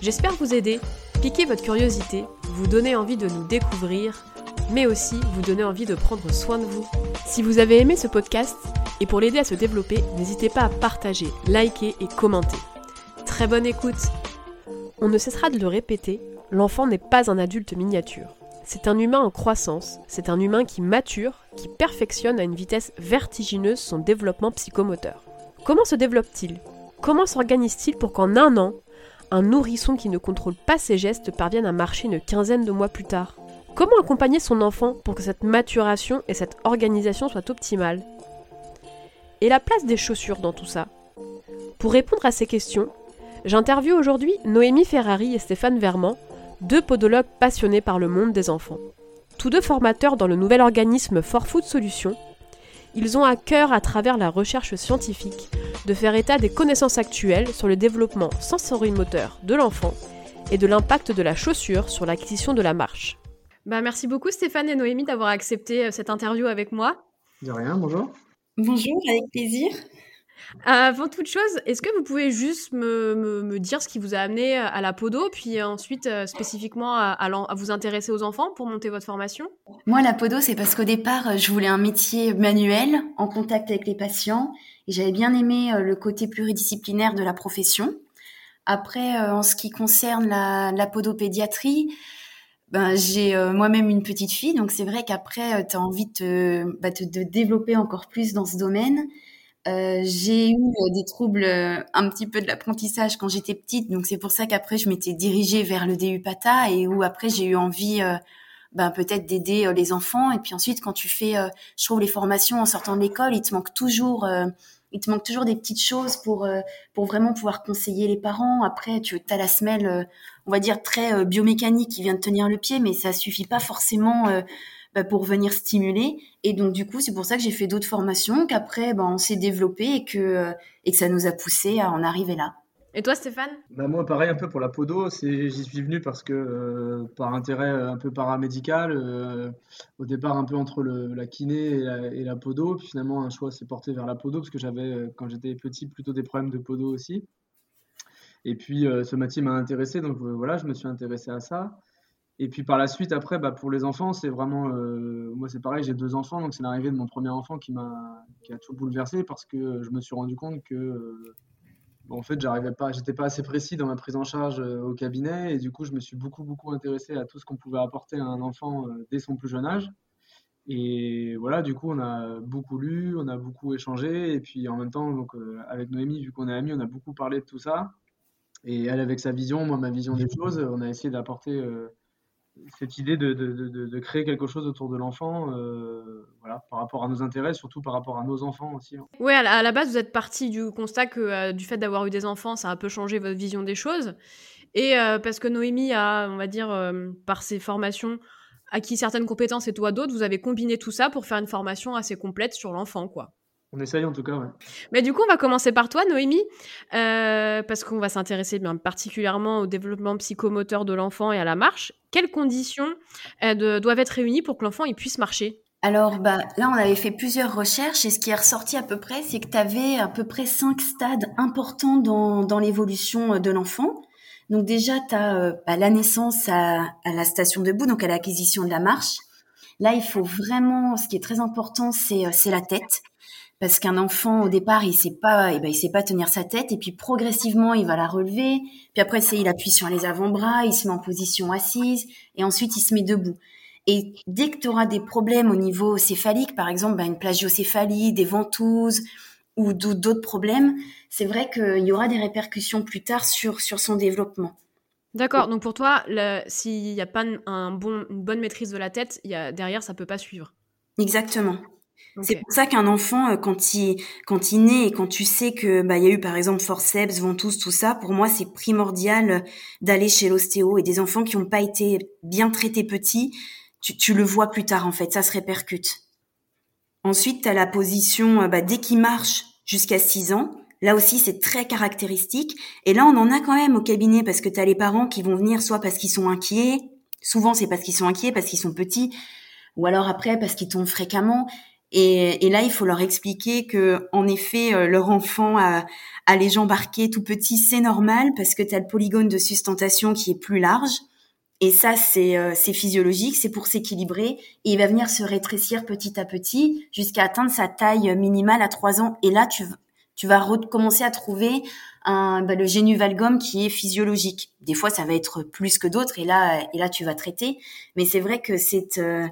J'espère vous aider, piquer votre curiosité, vous donner envie de nous découvrir, mais aussi vous donner envie de prendre soin de vous. Si vous avez aimé ce podcast, et pour l'aider à se développer, n'hésitez pas à partager, liker et commenter. Très bonne écoute On ne cessera de le répéter, l'enfant n'est pas un adulte miniature. C'est un humain en croissance, c'est un humain qui mature, qui perfectionne à une vitesse vertigineuse son développement psychomoteur. Comment se développe-t-il? Comment s'organise-t-il pour qu'en un an, un nourrisson qui ne contrôle pas ses gestes parvienne à marcher une quinzaine de mois plus tard. Comment accompagner son enfant pour que cette maturation et cette organisation soient optimales? Et la place des chaussures dans tout ça? Pour répondre à ces questions, j'interviewe aujourd'hui Noémie Ferrari et Stéphane Vermand, deux podologues passionnés par le monde des enfants. Tous deux formateurs dans le nouvel organisme For Food Solutions, ils ont à cœur, à travers la recherche scientifique, de faire état des connaissances actuelles sur le développement sensorimoteur de l'enfant et de l'impact de la chaussure sur l'acquisition de la marche. Bah, merci beaucoup Stéphane et Noémie d'avoir accepté euh, cette interview avec moi. De rien, bonjour. Bonjour, avec plaisir. Avant toute chose, est-ce que vous pouvez juste me, dire ce qui vous a amené à la podo, puis ensuite euh, spécifiquement à, vous intéresser aux enfants pour monter votre formation? Moi, la podo, c'est parce qu'au départ, euh, je voulais un métier manuel, en contact avec les patients, et j'avais bien aimé euh, le côté pluridisciplinaire de la profession. Après, en ce qui concerne la, la podopédiatrie, ben, j'ai moi-même une petite fille, donc c'est vrai qu'après, tu as envie de, bah, de développer encore plus dans ce domaine. Euh, j'ai eu euh, des troubles euh, un petit peu de l'apprentissage quand j'étais petite, donc c'est pour ça qu'après je m'étais dirigée vers le DU PATA et où après j'ai eu envie ben, peut-être d'aider les enfants. Et puis ensuite, quand tu fais, je trouve les formations en sortant de l'école, il te manque toujours, il te manque toujours des petites choses pour pour vraiment pouvoir conseiller les parents. Après, tu as la semelle, on va dire très biomécanique qui vient de tenir le pied, mais ça suffit pas forcément bah, pour venir stimuler. Et donc, du coup, c'est pour ça que j'ai fait d'autres formations, qu'après, bah, on s'est développé et que, euh, et que ça nous a poussé à en arriver là. Et toi, Stéphane? Bah Moi, pareil, un peu pour la podo. J'y suis venu parce que, euh, par intérêt euh, un peu paramédical, au départ, un peu entre le, la kiné et la, podo. Puis finalement, un choix s'est porté vers la podo parce que j'avais, quand j'étais petit, plutôt des problèmes de podo aussi. Et puis, ce métier m'a intéressé. Donc, voilà, je me suis intéressé à ça. Et puis par la suite, après, bah, pour les enfants, c'est vraiment. Euh, moi, c'est pareil, j'ai deux enfants, donc c'est l'arrivée de mon premier enfant qui m'a qui a tout bouleversé parce que je me suis rendu compte que. Euh, en fait, j'arrivais pas, j'étais pas assez précis dans ma prise en charge euh, au cabinet et du coup, je me suis beaucoup, beaucoup intéressé à tout ce qu'on pouvait apporter à un enfant dès son plus jeune âge. Et voilà, du coup, on a beaucoup lu, on a beaucoup échangé et puis en même temps, donc, avec Noémie, vu qu'on est amis, on a beaucoup parlé de tout ça. Et elle, avec sa vision, moi, ma vision des choses, on a essayé d'apporter cette idée de, de, de, créer quelque chose autour de l'enfant, euh, voilà, par rapport à nos intérêts, surtout par rapport à nos enfants aussi. Hein. Oui, à, la base, vous êtes parti du constat que euh, du fait d'avoir eu des enfants, ça a un peu changé votre vision des choses. Et euh, parce que Noémie a, on va dire, par ses formations, acquis certaines compétences et toi d'autres, vous avez combiné tout ça pour faire une formation assez complète sur l'enfant, quoi. On essaye en tout cas, ouais. Mais du coup, on va commencer par toi, Noémie, euh, parce qu'on va s'intéresser bien particulièrement au développement psychomoteur de l'enfant et à la marche. Quelles conditions euh, doivent être réunies pour que l'enfant puisse marcher? Alors bah, là, on avait fait plusieurs recherches et ce qui est ressorti à peu près, c'est que tu avais à peu près cinq stades importants dans, dans l'évolution euh, de l'enfant. Donc déjà, tu as bah, la naissance à, à, la station debout, donc à l'acquisition de la marche. Là, il faut vraiment, ce qui est très important, c'est la tête parce qu'un enfant au départ il sait pas eh ben, il sait pas tenir sa tête et puis progressivement il va la relever puis après c'est il appuie sur les avant-bras il se met en position assise et ensuite il se met debout et dès que tu auras des problèmes au niveau céphalique par exemple ben, une plagiocéphalie des ventouses ou d'autres problèmes c'est vrai qu'il y aura des répercussions plus tard sur sur son développement D'accord. Donc pour toi, s'il n'y a pas un bon, une bonne maîtrise de la tête, y a, derrière, ça peut pas suivre. Exactement. C'est pour ça qu'un enfant, euh, quand il, quand il naît et quand tu sais que bah il y a eu par exemple forceps, ventouse, tout ça, pour moi c'est primordial d'aller chez l'ostéo et des enfants qui n'ont pas été bien traités petits, tu, tu, le vois plus tard en fait, ça se répercute. Ensuite, tu as la position euh, bah, dès qu'il marche jusqu'à 6 ans. Là aussi, c'est très caractéristique. Et là, on en a quand même au cabinet parce que tu as les parents qui vont venir soit parce qu'ils sont inquiets, souvent c'est parce qu'ils sont inquiets, parce qu'ils sont petits, ou alors après parce qu'ils tombent fréquemment. Et, là, il faut leur expliquer que, en effet, euh, leur enfant a, a les jambes arquées tout petit, c'est normal parce que tu as le polygone de sustentation qui est plus large. Et ça, euh, c'est physiologique, c'est pour s'équilibrer. Et il va venir se rétrécir petit à petit jusqu'à atteindre sa taille minimale à 3 ans. Et là, tu, tu vas recommencer à trouver un, bah, le qui est physiologique. Des fois, ça va être plus que d'autres. Et là, et là, tu vas traiter. Mais c'est vrai que c'est... Euh,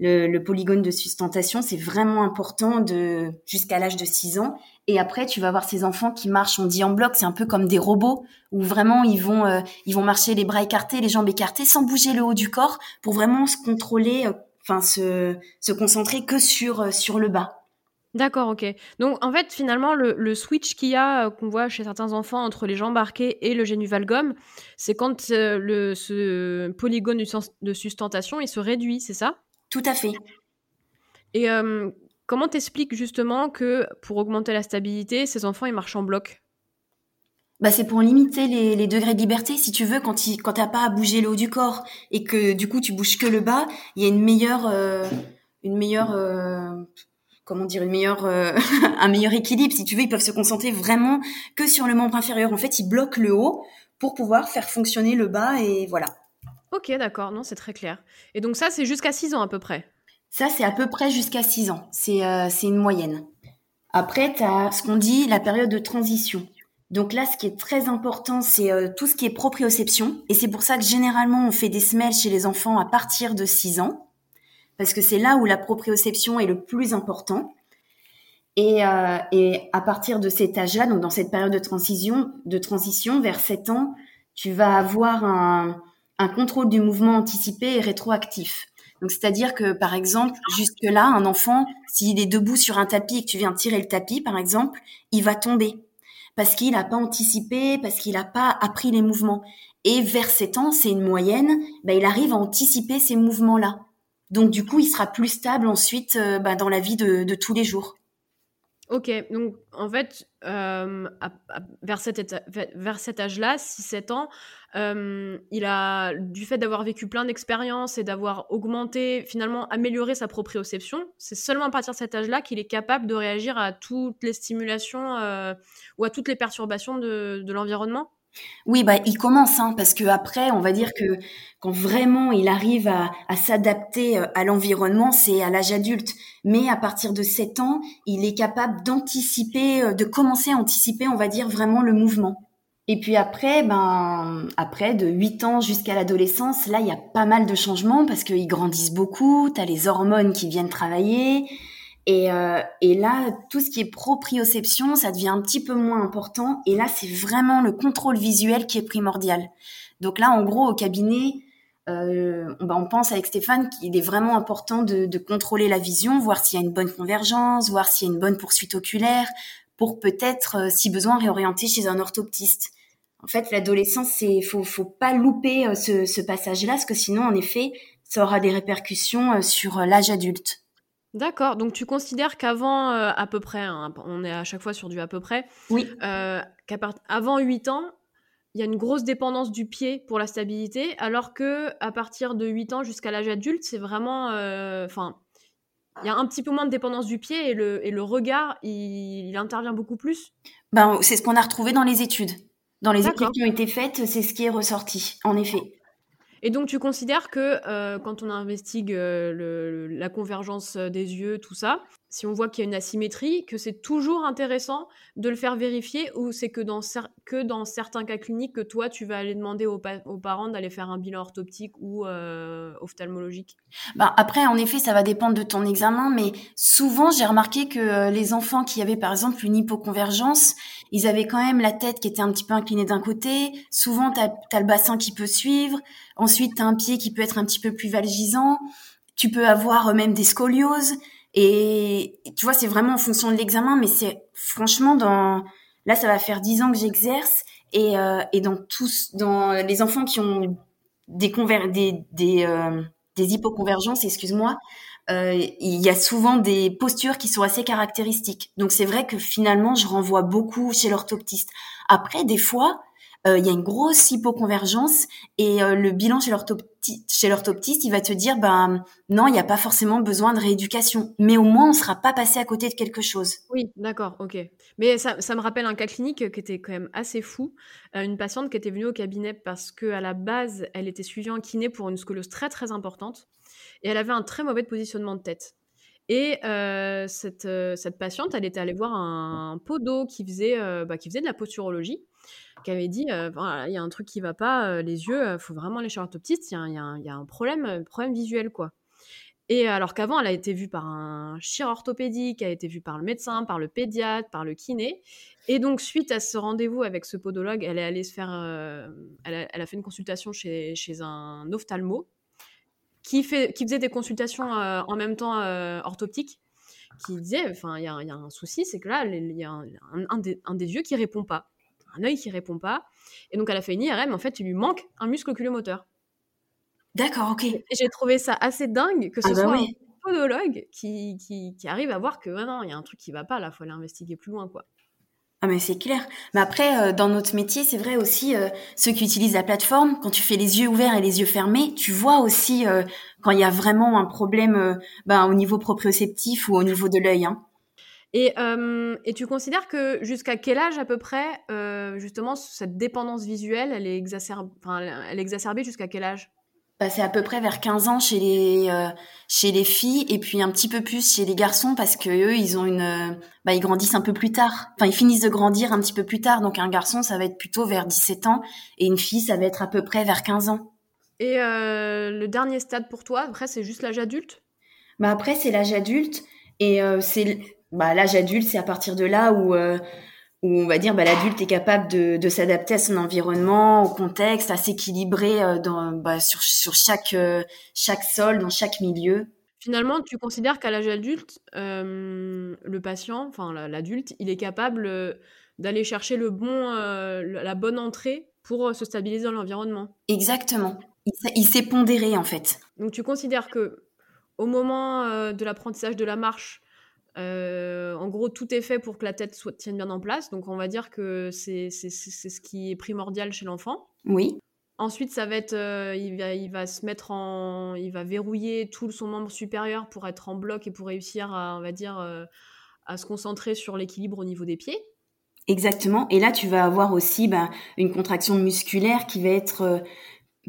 le, polygone de sustentation, c'est vraiment important de jusqu'à l'âge de 6 ans. Et après, tu vas voir ces enfants qui marchent, on dit en bloc, c'est un peu comme des robots, où vraiment ils vont, euh, ils vont marcher les bras écartés, les jambes écartées, sans bouger le haut du corps, pour vraiment se contrôler, euh, enfin se, se concentrer que sur, euh, sur le bas. D'accord, ok. Donc en fait, finalement, le, switch qu'il y a, qu'on voit chez certains enfants entre les jambes arquées et le génuvalgum, c'est quand le, ce polygone de sustentation, il se réduit, c'est ça? Tout à fait. Et euh, comment t'expliques justement que pour augmenter la stabilité, ces enfants, ils marchent en bloc? Bah, c'est pour limiter les, degrés de liberté. Si tu veux, quand tu quand t'as pas à bouger le haut du corps et que du coup tu bouges que le bas, il y a une meilleure, euh, une meilleure, euh, comment dire, une meilleure, un meilleur équilibre. Si tu veux, ils peuvent se concentrer vraiment que sur le membre inférieur. En fait, ils bloquent le haut pour pouvoir faire fonctionner le bas et voilà. Ok, d'accord, non, c'est très clair. Et donc ça, c'est jusqu'à 6 ans à peu près? Ça, c'est à peu près jusqu'à 6 ans. Euh, c'est une moyenne. Après, tu as ce qu'on dit la période de transition. Donc là, ce qui est très important, c'est euh, tout ce qui est proprioception. Et c'est pour ça que généralement, on fait des semelles chez les enfants à partir de 6 ans. Parce que c'est là où la proprioception est le plus important. Et, euh, et à partir de cet âge-là, donc dans cette période de transition, de transition vers 7 ans, tu vas avoir un, un contrôle du mouvement anticipé et rétroactif. Donc, c'est-à-dire que, par exemple, jusque-là, un enfant, s'il est debout sur un tapis et que tu viens tirer le tapis, par exemple, il va tomber parce qu'il n'a pas anticipé, parce qu'il n'a pas appris les mouvements. Et vers 7 ans, c'est une moyenne, ben, il arrive à anticiper ces mouvements-là. Donc, du coup, il sera plus stable ensuite euh, ben, dans la vie de tous les jours. Ok, donc en fait, euh, vers, cet âge-là, 6-7 ans, euh, il a, du fait d'avoir vécu plein d'expériences et d'avoir augmenté, finalement amélioré sa proprioception, c'est seulement à partir de cet âge-là qu'il est capable de réagir à toutes les stimulations euh, ou à toutes les perturbations de l'environnement oui, bah, il commence, hein, parce que après, on va dire que quand vraiment il arrive à, s'adapter euh, à l'environnement, c'est à l'âge adulte. Mais à partir de 7 ans, il est capable d'anticiper, euh, de commencer à anticiper, on va dire, vraiment le mouvement. Et puis après, ben, après, de 8 ans jusqu'à l'adolescence, là, il y a pas mal de changements parce qu'ils grandissent beaucoup, tu as les hormones qui viennent travailler, et, euh, et, là, tout ce qui est proprioception, ça devient un petit peu moins important. Et là, c'est vraiment le contrôle visuel qui est primordial. Donc là, en gros, au cabinet, euh, bah, on pense avec Stéphane qu'il est vraiment important de, de contrôler la vision, voir s'il y a une bonne convergence, voir s'il y a une bonne poursuite oculaire, pour peut-être, euh, si besoin, réorienter chez un orthoptiste. En fait, l'adolescence, c'est faut, faut pas louper euh, ce, ce passage-là, parce que sinon, en effet, ça aura des répercussions euh, sur l'âge adulte. D'accord, donc tu considères qu'avant, euh, à peu près, hein, on est à chaque fois sur du à peu près, oui. euh, qu'avant 8 ans, il y a une grosse dépendance du pied pour la stabilité, alors que à partir de 8 ans jusqu'à l'âge adulte, c'est vraiment... Euh, enfin, il y a un petit peu moins de dépendance du pied et le, et le regard, il, intervient beaucoup plus? Ben, c'est ce qu'on a retrouvé dans les études. Dans les études qui ont été faites, c'est ce qui est ressorti, en effet. Et donc, tu considères que euh, quand on investigue euh, la convergence euh, des yeux, tout ça, si on voit qu'il y a une asymétrie, que c'est toujours intéressant de le faire vérifier ou c'est que dans, que dans certains cas cliniques que toi, tu vas aller demander aux, parents d'aller faire un bilan orthoptique ou ophtalmologique? Bah Après, en effet, ça va dépendre de ton examen, mais souvent, j'ai remarqué que les enfants qui avaient par exemple une hypoconvergence, ils avaient quand même la tête qui était un petit peu inclinée d'un côté. Souvent, tu le bassin qui peut suivre. Ensuite, tu as un pied qui peut être un petit peu plus valgisant. Tu peux avoir même des scolioses. Et tu vois, c'est vraiment en fonction de l'examen, mais c'est franchement dans là, ça va faire dix ans que j'exerce et, euh, et dans tous, dans les enfants qui ont des conver des des, euh, des hypoconvergences, excuse-moi, euh, il y a souvent des postures qui sont assez caractéristiques. Donc c'est vrai que finalement, je renvoie beaucoup chez l'orthoptiste. Après, des fois, euh, il y a une grosse hypoconvergence et euh, le bilan chez l'orthoptiste, il va te dire, ben non, il n'y a pas forcément besoin de rééducation, mais au moins on ne sera pas passé à côté de quelque chose. Oui, d'accord, ok. Mais ça, me rappelle un cas clinique qui était quand même assez fou. Euh, une patiente qui était venue au cabinet parce qu'à la base, elle était suivie en kiné pour une scoliose très très importante et elle avait un très mauvais positionnement de tête. Et cette, cette, patiente, elle était allée voir un, podo qui faisait, bah, qui faisait de la posturologie, qui avait dit voilà, il y a un truc qui va pas, les yeux, il faut vraiment aller chez l'orthoptiste, il y, a un problème, problème visuel. quoi. Et alors qu'avant, elle a été vue par un chirurgien orthopédique, a été vue par le médecin, par le pédiatre, par le kiné. Et donc, suite à ce rendez-vous avec ce podologue, elle est allée se faire. Elle a, fait une consultation chez, chez un ophtalmo, qui, fait, qui faisait des consultations euh, en même temps euh, orthoptiques, qui disait, enfin, il y, a un souci, c'est que là, il y a un, des, un, des, yeux qui répond pas, un œil qui répond pas, et donc elle a fait une IRM, en fait, il lui manque un muscle oculomoteur. D'accord, ok. Et j'ai trouvé ça assez dingue que ce ah bah soit un podologue qui, qui, qui, arrive à voir que, non, il y a un truc qui va pas, là, il faut aller investiguer plus loin, quoi. Ah mais c'est clair. Mais après, euh, dans notre métier, c'est vrai aussi, euh, ceux qui utilisent la plateforme, quand tu fais les yeux ouverts et les yeux fermés, tu vois aussi euh, quand il y a vraiment un problème ben, au niveau proprioceptif ou au niveau de l'œil. Hein. Et, et, tu considères que jusqu'à quel âge à peu près, justement, cette dépendance visuelle, elle est, exacerbée, enfin, elle est exacerbée jusqu'à quel âge? C'est à peu près vers 15 ans chez les euh, chez les filles et puis un petit peu plus chez les garçons parce que eux ils ont une euh, bah ils grandissent un peu plus tard. Enfin ils finissent de grandir un petit peu plus tard donc un garçon ça va être plutôt vers 17 ans et une fille ça va être à peu près vers 15 ans. Et euh, le dernier stade pour toi après c'est juste l'âge adulte? Bah après c'est l'âge adulte et c'est bah l'âge adulte c'est à partir de là où où on va dire bah, l'adulte est capable de, de s'adapter à son environnement, au contexte, à s'équilibrer euh, dans, bah, sur, sur chaque, euh, chaque sol, dans chaque milieu. Finalement, tu considères qu'à l'âge adulte, euh, le patient, enfin l'adulte, il est capable d'aller chercher le bon, la bonne entrée pour se stabiliser dans l'environnement? Exactement. Il, il s'est pondéré en fait. Donc tu considères que au moment de l'apprentissage de la marche, euh, en gros, tout est fait pour que la tête soit, tienne bien en place. Donc, on va dire que c'est ce qui est primordial chez l'enfant. Oui. Ensuite, ça va être, euh, il, va, il va se mettre en, il va verrouiller tout son membre supérieur pour être en bloc et pour réussir à, on va dire, euh, à se concentrer sur l'équilibre au niveau des pieds. Exactement. Et là, tu vas avoir aussi bah, une contraction musculaire qui va être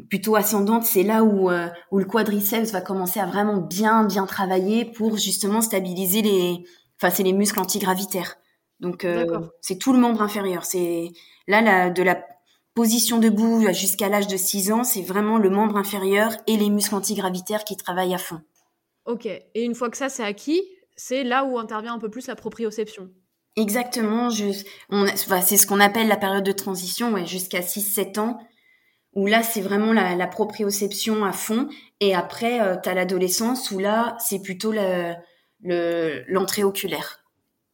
plutôt ascendante, c'est là où, euh, où le quadriceps va commencer à vraiment bien bien travailler pour justement stabiliser les, enfin c'est les muscles antigravitaires. Donc euh, c'est tout le membre inférieur. C'est là la, de la position debout jusqu'à l'âge de 6 ans, c'est vraiment le membre inférieur et les muscles antigravitaires qui travaillent à fond. Ok. Et une fois que ça c'est acquis, c'est là où intervient un peu plus la proprioception. Exactement. c'est ce qu'on appelle la période de transition, ouais, jusqu'à 6-7 ans où là, c'est vraiment la, la, proprioception à fond. Et après, euh, tu as l'adolescence où là, c'est plutôt l'entrée le, oculaire.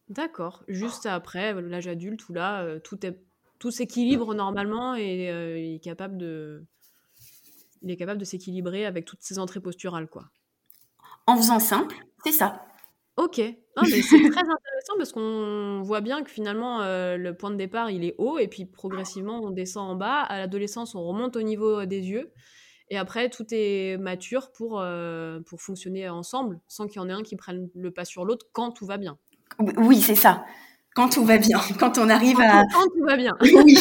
D'accord. Juste après, l'âge adulte, où là, euh, tout, est, tout s'équilibre normalement et euh, il est capable de, il est capable de s'équilibrer avec toutes ses entrées posturales, quoi. En faisant simple, c'est ça. Ok, c'est très intéressant parce qu'on voit bien que finalement euh, le point de départ il est haut et puis progressivement on descend en bas. À l'adolescence on remonte au niveau des yeux et après tout est mature pour, euh, pour fonctionner ensemble sans qu'il y en ait un qui prenne le pas sur l'autre quand tout va bien. Oui, c'est ça. Quand tout va bien, quand on arrive à... Quand tout va bien. Oui.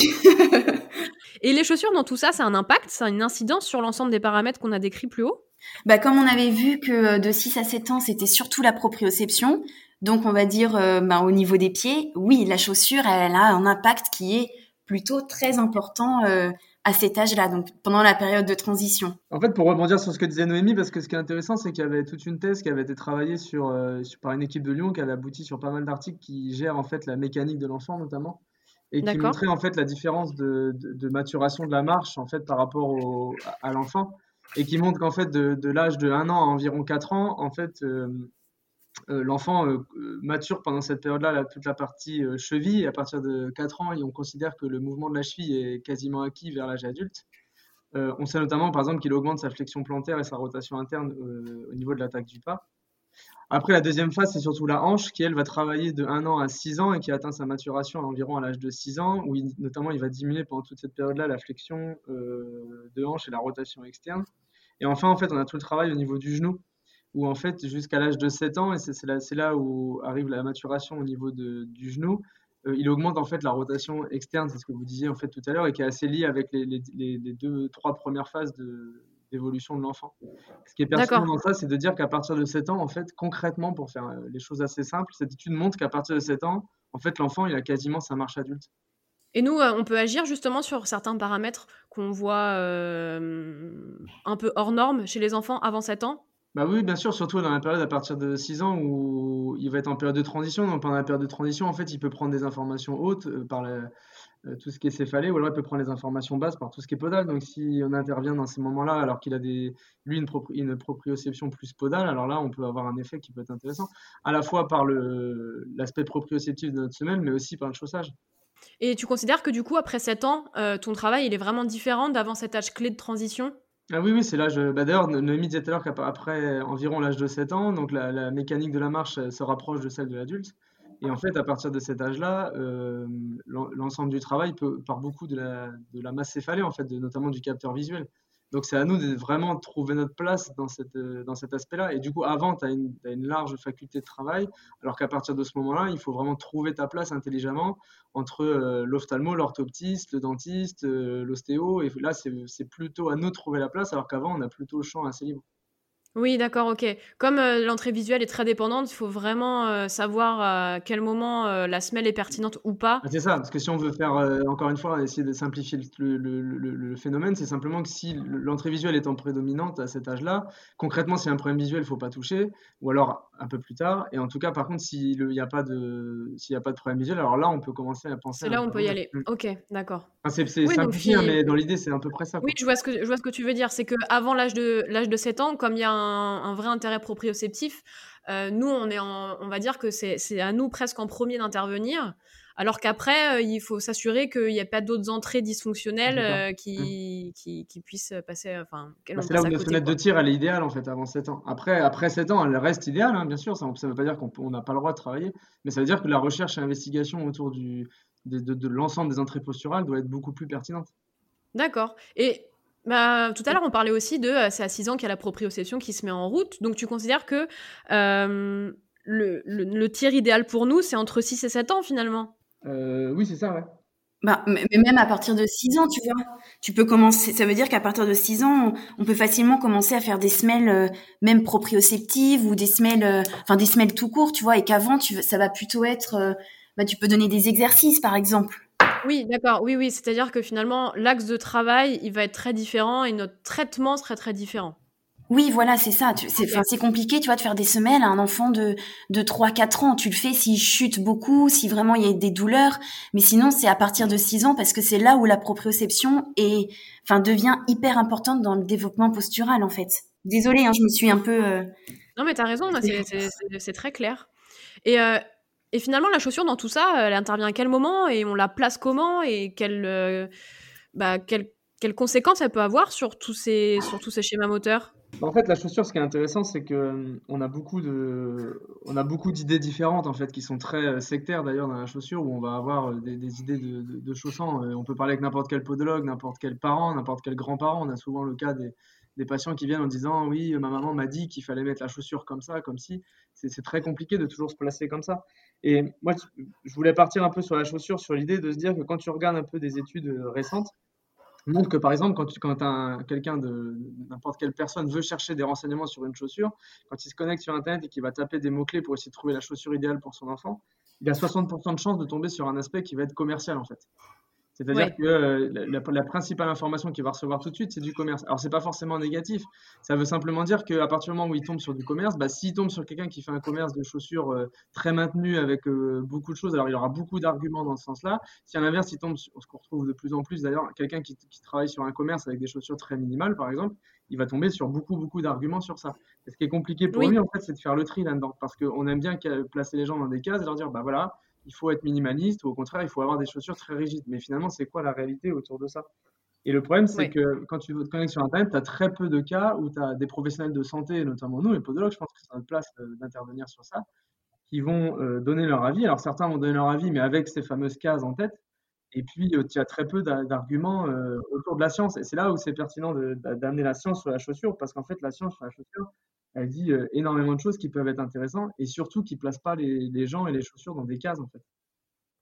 et les chaussures dans tout ça, ça a un impact, ça a une incidence sur l'ensemble des paramètres qu'on a décrits plus haut? Bah, comme on avait vu que euh, de 6 à 7 ans, c'était surtout la proprioception, donc on va dire euh, bah, au niveau des pieds, oui, la chaussure, elle, a un impact qui est plutôt très important euh, à cet âge-là, donc pendant la période de transition. En fait, pour rebondir sur ce que disait Noémie, parce que ce qui est intéressant, c'est qu'il y avait toute une thèse qui avait été travaillée sur, par une équipe de Lyon qui avait abouti sur pas mal d'articles qui gèrent en fait la mécanique de l'enfant notamment et qui montrait en fait la différence de, de, maturation de la marche en fait par rapport au, à l'enfant et qui montre qu'en fait, de, l'âge de 1 an à environ 4 ans, en fait, euh, l'enfant mature pendant cette période-là toute la partie cheville. Et à partir de 4 ans, on considère que le mouvement de la cheville est quasiment acquis vers l'âge adulte. on sait notamment, par exemple, qu'il augmente sa flexion plantaire et sa rotation interne au niveau de l'attaque du pas. Après, la deuxième phase, c'est surtout la hanche, qui, elle, va travailler de 1 an à 6 ans et qui atteint sa maturation environ à l'âge de 6 ans, où notamment il va diminuer pendant toute cette période-là la flexion euh, de hanche et la rotation externe. Et enfin, en fait, on a tout le travail au niveau du genou, où en fait, jusqu'à l'âge de 7 ans, et c'est là, où arrive la maturation au niveau du genou, euh, il augmente en fait la rotation externe, c'est ce que vous disiez en fait tout à l'heure, et qui est assez lié avec les, les, les deux, trois premières phases de, d'évolution de l'enfant. Ce qui est pertinent dans ça, c'est de dire qu'à partir de 7 ans, en fait, concrètement, pour faire euh, les choses assez simples, cette étude montre qu'à partir de 7 ans, en fait, l'enfant, il a quasiment sa marche adulte. Et nous, euh, on peut agir justement sur certains paramètres qu'on voit euh, un peu hors normes chez les enfants avant 7 ans? Bah oui, bien sûr, surtout dans la période à partir de 6 ans où il va être en période de transition. Donc pendant la période de transition, en fait, il peut prendre des informations hautes par la, tout ce qui est céphalé, ou alors il peut prendre les informations basses par tout ce qui est podal. Donc si on intervient dans ces moments-là, alors qu'il a des, lui une, une, proprioception plus podale, alors là on peut avoir un effet qui peut être intéressant, à la fois par l'aspect proprioceptif de notre semelle, mais aussi par le chaussage. Et tu considères que du coup, après 7 ans, euh, ton travail il est vraiment différent d'avant cet âge clé de transition? Ah oui, oui, c'est l'âge. Bah D'ailleurs, Noémie disait tout à l'heure qu'après environ l'âge de 7 ans, donc la, la, mécanique de la marche se rapproche de celle de l'adulte. Et en fait, à partir de cet âge-là, euh, l'ensemble du travail peut, part beaucoup de la, masse céphalée, en fait, de, notamment du capteur visuel. Donc, c'est à nous de vraiment trouver notre place dans, dans cet aspect-là. Et du coup, avant, tu as, une large faculté de travail, alors qu'à partir de ce moment-là, il faut vraiment trouver ta place intelligemment entre euh, l'ophtalmo, l'orthoptiste, le dentiste, euh, l'ostéo. Et là, c'est plutôt à nous de trouver la place, alors qu'avant, on a plutôt le champ assez libre. Oui, d'accord, ok. Comme euh, l'entrée visuelle est très dépendante, il faut vraiment euh, savoir à quel moment euh, la semelle est pertinente ou pas. Ah, c'est ça, parce que si on veut faire, encore une fois, essayer de simplifier le, phénomène, c'est simplement que si l'entrée visuelle est en prédominante à cet âge-là, concrètement, s'il y a un problème visuel, il ne faut pas toucher, ou alors un peu plus tard. Et en tout cas, par contre, s'il n'y a, pas de, a pas de problème visuel, alors là, on peut commencer à penser. C'est là où on peut y aller. Ok, d'accord. c'est simplifié, hein, mais dans l'idée, c'est à peu près ça. Oui, je vois, ce que, je vois ce que tu veux dire. C'est qu'avant l'âge de, l'âge de 7 ans, comme il y a un un, vrai intérêt proprioceptif. Euh, nous, on, est on va dire que c'est à nous presque en premier d'intervenir. Alors qu'après, euh, il faut s'assurer qu'il n'y a pas d'autres entrées dysfonctionnelles euh, qui, qui, qui, puissent passer. Enfin, bah, c'est là où la fenêtre de tir, elle est idéale en fait avant 7 ans. Après, après 7 ans, elle reste idéale, hein, bien sûr. Ça ne veut pas dire qu'on n'a pas le droit de travailler, mais ça veut dire que la recherche et l'investigation autour du, de, de, de l'ensemble des entrées posturales doit être beaucoup plus pertinente. D'accord. Et bah, tout à l'heure, on parlait aussi de euh, c'est à 6 ans qu'il y a la proprioception qui se met en route. Donc, tu considères que euh, le, le, tir idéal pour nous, c'est entre 6 et 7 ans finalement? Euh, Oui, c'est ça, ouais. Bah, mais même à partir de 6 ans, tu vois, tu peux commencer. Ça veut dire qu'à partir de 6 ans, on, peut facilement commencer à faire des semelles, même proprioceptives ou des semelles, enfin des semelles tout court, tu vois, et qu'avant, ça va plutôt être, bah, tu peux donner des exercices, par exemple. Oui, d'accord. Oui, oui. C'est-à-dire que finalement, l'axe de travail, il va être très différent et notre traitement serait très différent. Oui, voilà, c'est ça. C'est compliqué, tu vois, de faire des semelles à un enfant de, de 3-4 ans. Tu le fais s'il chute beaucoup, si vraiment il y a des douleurs. Mais sinon, c'est à partir de 6 ans parce que c'est là où la proprioception est, enfin, devient hyper importante dans le développement postural, en fait. Désolée, hein, je me suis un peu... Euh, non, mais tu as raison, c'est très clair. Et euh, et finalement, la chaussure dans tout ça, elle intervient à quel moment et on la place comment et quelles euh, bah, conséquences elle peut avoir sur tous ces, sur tous ces schémas moteurs? En fait, la chaussure, ce qui est intéressant, c'est que euh, on a beaucoup de, on a beaucoup d'idées différentes en fait, qui sont très euh, sectaires d'ailleurs dans la chaussure, où on va avoir des, idées de, de, chaussants. On peut parler avec n'importe quel podologue, n'importe quel parent, n'importe quel grand-parent. On a souvent le cas des, des patients qui viennent en disant oui, ma maman m'a dit qu'il fallait mettre la chaussure comme ça, comme si. C'est très compliqué de toujours se placer comme ça. Et moi, je voulais partir un peu sur la chaussure, sur l'idée de se dire que quand tu regardes un peu des études euh, récentes, montre que par exemple, quand, tu, quand quelqu'un de n'importe quelle personne veut chercher des renseignements sur une chaussure, quand il se connecte sur Internet et qu'il va taper des mots-clés pour essayer de trouver la chaussure idéale pour son enfant, il a 60% de chance de tomber sur un aspect qui va être commercial en fait. C'est-à-dire que euh, la, principale information qu'il va recevoir tout de suite, c'est du commerce. Alors, c'est pas forcément négatif. Ça veut simplement dire qu'à partir du moment où il tombe sur du commerce, bah, s'il tombe sur quelqu'un qui fait un commerce de chaussures euh, très maintenu avec euh, beaucoup de choses, alors il aura beaucoup d'arguments dans ce sens-là. Si à l'inverse, il tombe sur ce qu'on retrouve de plus en plus d'ailleurs, quelqu'un qui, travaille sur un commerce avec des chaussures très minimales, par exemple, il va tomber sur beaucoup, beaucoup d'arguments sur ça. ce qui est compliqué pour lui, en fait, c'est de faire le tri là-dedans. Parce qu'on aime bien placer les gens dans des cases et leur dire, bah voilà, il faut être minimaliste ou au contraire, il faut avoir des chaussures très rigides. Mais finalement, c'est quoi la réalité autour de ça? Et le problème, c'est que quand tu te connectes sur Internet, tu as très peu de cas où tu as des professionnels de santé, notamment nous, les podologues, je pense que c'est notre place euh, d'intervenir sur ça, qui vont euh, donner leur avis. Alors certains vont donner leur avis, mais avec ces fameuses cases en tête. Et puis, euh, tu as très peu d'arguments autour de la science. Et c'est là où c'est pertinent d'amener la science sur la chaussure, parce qu'en fait, la science sur la chaussure, elle dit euh, énormément de choses qui peuvent être intéressantes et surtout qui ne placent pas les, gens et les chaussures dans des cases en fait.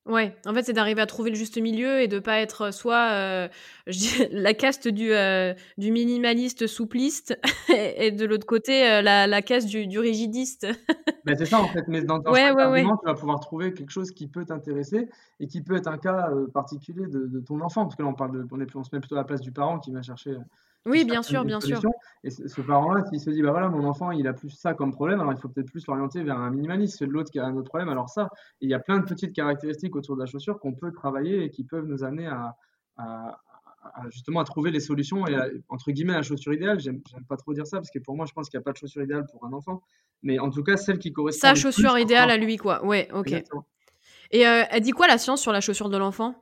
Ouais, en fait, c'est d'arriver à trouver le juste milieu et de pas être soit euh, je dis, la caste du, euh, du minimaliste soupliste et, de l'autre côté la, la, caste du, du rigidiste. Ben, c'est ça en fait, mais dans ton ouais, ouais, tu vas pouvoir trouver quelque chose qui peut t'intéresser et qui peut être un cas particulier de, de, ton enfant, parce que là on parle de, on, est, on se met plutôt à la place du parent qui va chercher oui, bien sûr, bien sûr. Et ce, parent-là, s'il se dit, bah voilà, mon enfant, il a plus ça comme problème, alors il faut peut-être plus l'orienter vers un minimaliste. C'est l'autre qui a un autre problème, alors ça. il y a plein de petites caractéristiques autour de la chaussure qu'on peut travailler et qui peuvent nous amener à, justement à trouver les solutions et entre guillemets la chaussure idéale. J'aime pas trop dire ça parce que pour moi, je pense qu'il n'y a pas de chaussure idéale pour un enfant, mais en tout cas celle qui correspond. Sa chaussure idéale à lui, quoi. Ouais, ok. Et euh, elle dit quoi la science sur la chaussure de l'enfant?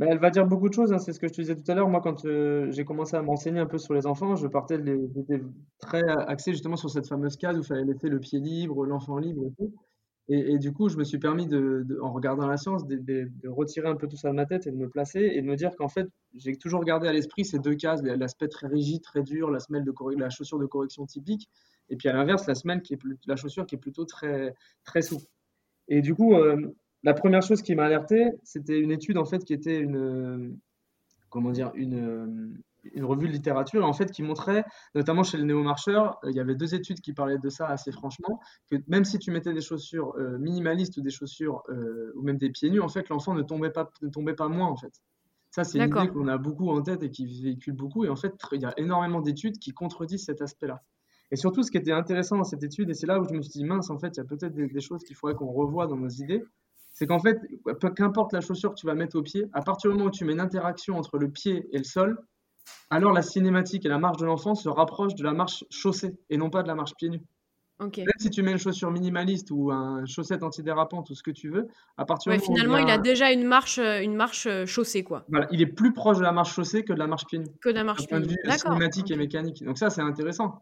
Bah, elle va dire beaucoup de choses, hein, c'est ce que je te disais tout à l'heure. Moi, quand euh, j'ai commencé à m'enseigner un peu sur les enfants, je partais j'étais très axé justement sur cette fameuse case où il fallait laisser le pied libre, l'enfant libre et tout. Et, du coup, je me suis permis, en regardant la science, de, retirer un peu tout ça de ma tête et de me placer et de me dire qu'en fait, j'ai toujours gardé à l'esprit ces deux cases, l'aspect très rigide, très dur, la semelle de la chaussure de correction typique, et puis à l'inverse, la semelle qui est la chaussure qui est plutôt très, très souple. Et du coup, euh, la première chose qui m'a alerté, c'était une étude en fait qui était une, comment dire, une, une revue de littérature en fait qui montrait, notamment chez le néo-marcheur, euh, il y avait deux études qui parlaient de ça assez franchement, que même si tu mettais des chaussures euh, minimalistes ou des chaussures euh, ou même des pieds nus, en fait l'enfant ne tombait pas, ne tombait pas moins en fait. Ça c'est une idée qu'on a beaucoup en tête et qui véhicule beaucoup et en fait il y a énormément d'études qui contredisent cet aspect-là. Et surtout, ce qui était intéressant dans cette étude, et c'est là où je me suis dit, mince, en fait, il y a peut-être des choses qu'il faudrait qu'on revoie dans nos idées, c'est qu'en fait, qu'importe la chaussure que tu vas mettre au pied, à partir du moment où tu mets une interaction entre le pied et le sol, alors la cinématique et la marche de l'enfant se rapprochent de la marche chaussée et non pas de la marche pieds nus. Même si tu mets une chaussure minimaliste ou un chaussette antidérapante ou ce que tu veux, à partir du moment finalement, il a... déjà une marche, euh, une marche euh, chaussée, quoi. Voilà, il est plus proche de la marche chaussée que de la marche pieds nus. Que de la marche pieds nus. Cinématique et mécanique. Donc ça, c'est intéressant.